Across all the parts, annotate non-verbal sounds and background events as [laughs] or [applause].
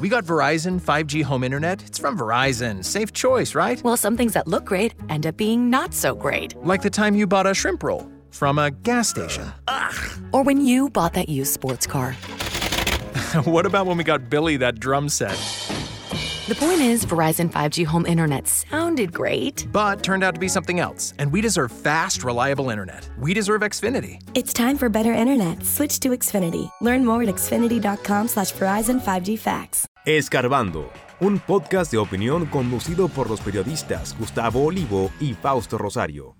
We got Verizon 5G home internet. It's from Verizon. Safe choice, right? Well, some things that look great end up being not so great. Like the time you bought a shrimp roll from a gas station. Ugh. Or when you bought that used sports car. [laughs] what about when we got Billy that drum set? The point is, Verizon 5G home internet sounded great. But turned out to be something else, and we deserve fast, reliable internet. We deserve Xfinity. It's time for better internet. Switch to Xfinity. Learn more at xfinity.com slash Verizon 5G Facts. Escarbando, un podcast de opinión conducido por los periodistas Gustavo Olivo y Fausto Rosario.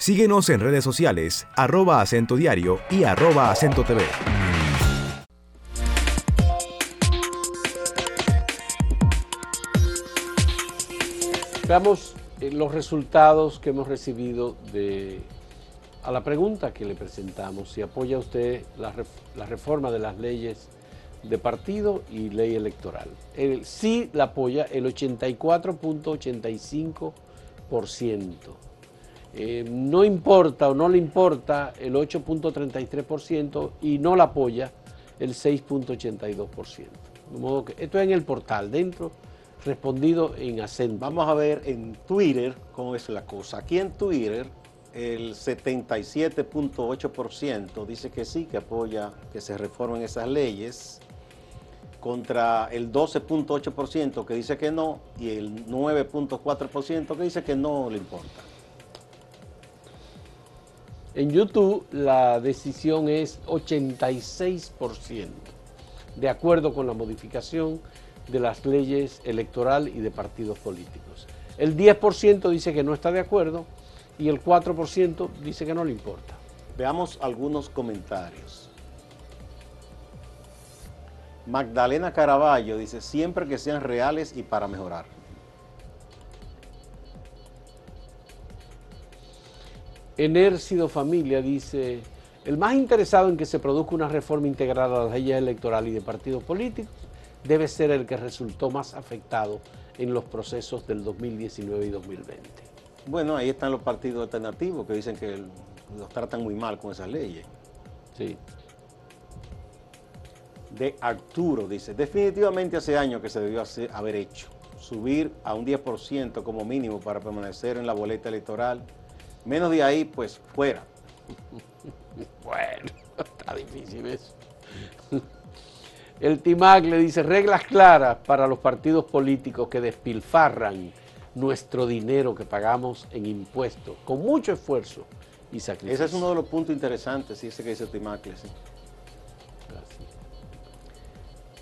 Síguenos en redes sociales, arroba acento diario y arroba acento TV. Veamos eh, los resultados que hemos recibido de a la pregunta que le presentamos, si apoya usted la, la reforma de las leyes de partido y ley electoral. El, sí la apoya el 84.85%. Eh, no importa o no le importa el 8.33% y no la apoya el 6.82%. De modo que esto es en el portal, dentro respondido en acento. Vamos a ver en Twitter cómo es la cosa. Aquí en Twitter el 77.8% dice que sí, que apoya que se reformen esas leyes, contra el 12.8% que dice que no y el 9.4% que dice que no le importa. En YouTube la decisión es 86%, de acuerdo con la modificación de las leyes electoral y de partidos políticos. El 10% dice que no está de acuerdo y el 4% dice que no le importa. Veamos algunos comentarios. Magdalena Caraballo dice, siempre que sean reales y para mejorar. Enércido Familia dice, el más interesado en que se produzca una reforma integral a las leyes electorales y de partidos políticos debe ser el que resultó más afectado en los procesos del 2019 y 2020. Bueno, ahí están los partidos alternativos que dicen que los tratan muy mal con esas leyes. Sí. De Arturo dice, definitivamente hace años que se debió haber hecho, subir a un 10% como mínimo para permanecer en la boleta electoral. Menos de ahí, pues fuera. [laughs] bueno, está difícil eso. El TIMAC le dice reglas claras para los partidos políticos que despilfarran nuestro dinero que pagamos en impuestos con mucho esfuerzo y sacrificio. Ese es uno de los puntos interesantes, ese que dice Timacle, sí.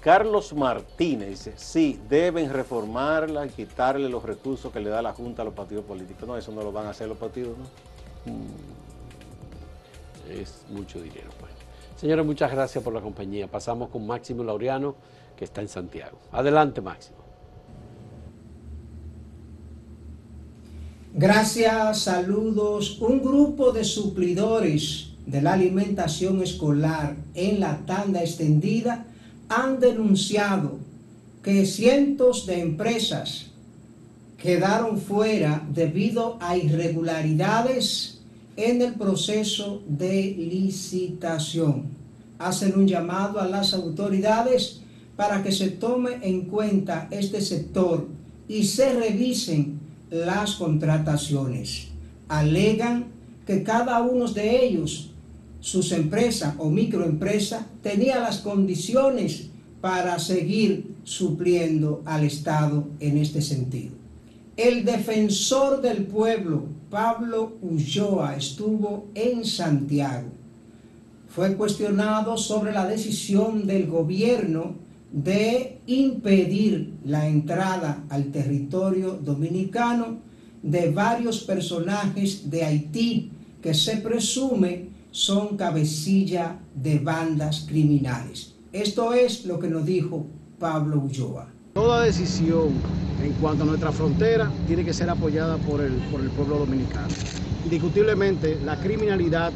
Carlos Martínez sí, deben reformarla y quitarle los recursos que le da la Junta a los partidos políticos. No, eso no lo van a hacer los partidos, ¿no? Mm, es mucho dinero, pues. Señores, muchas gracias por la compañía. Pasamos con Máximo Laureano, que está en Santiago. Adelante, Máximo. Gracias, saludos. Un grupo de suplidores de la alimentación escolar en la tanda extendida han denunciado que cientos de empresas quedaron fuera debido a irregularidades en el proceso de licitación. Hacen un llamado a las autoridades para que se tome en cuenta este sector y se revisen las contrataciones. Alegan que cada uno de ellos, sus empresas o microempresas, tenía las condiciones para seguir supliendo al Estado en este sentido. El defensor del pueblo, Pablo Ulloa, estuvo en Santiago. Fue cuestionado sobre la decisión del gobierno de impedir la entrada al territorio dominicano de varios personajes de Haití que se presume son cabecilla de bandas criminales. Esto es lo que nos dijo Pablo Ulloa. Toda decisión en cuanto a nuestra frontera tiene que ser apoyada por el, por el pueblo dominicano. Indiscutiblemente, la criminalidad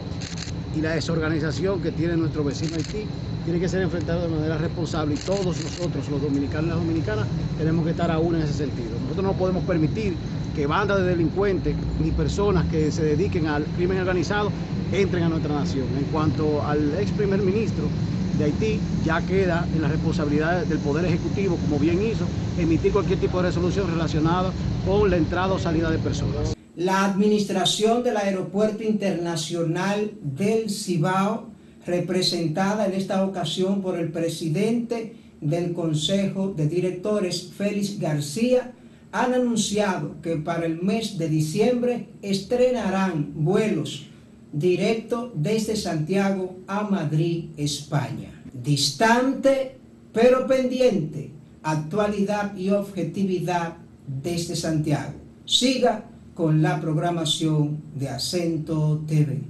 y la desorganización que tiene nuestro vecino Haití tiene que ser enfrentado de manera responsable y todos nosotros, los dominicanos y las dominicanas, tenemos que estar aún en ese sentido. Nosotros no podemos permitir que bandas de delincuentes ni personas que se dediquen al crimen organizado entren a nuestra nación. En cuanto al ex primer ministro de Haití, ya queda en la responsabilidad del Poder Ejecutivo, como bien hizo, emitir cualquier tipo de resolución relacionada con la entrada o salida de personas. La administración del Aeropuerto Internacional del Cibao representada en esta ocasión por el presidente del Consejo de Directores, Félix García, han anunciado que para el mes de diciembre estrenarán vuelos directos desde Santiago a Madrid, España. Distante pero pendiente, actualidad y objetividad desde Santiago. Siga con la programación de Acento TV.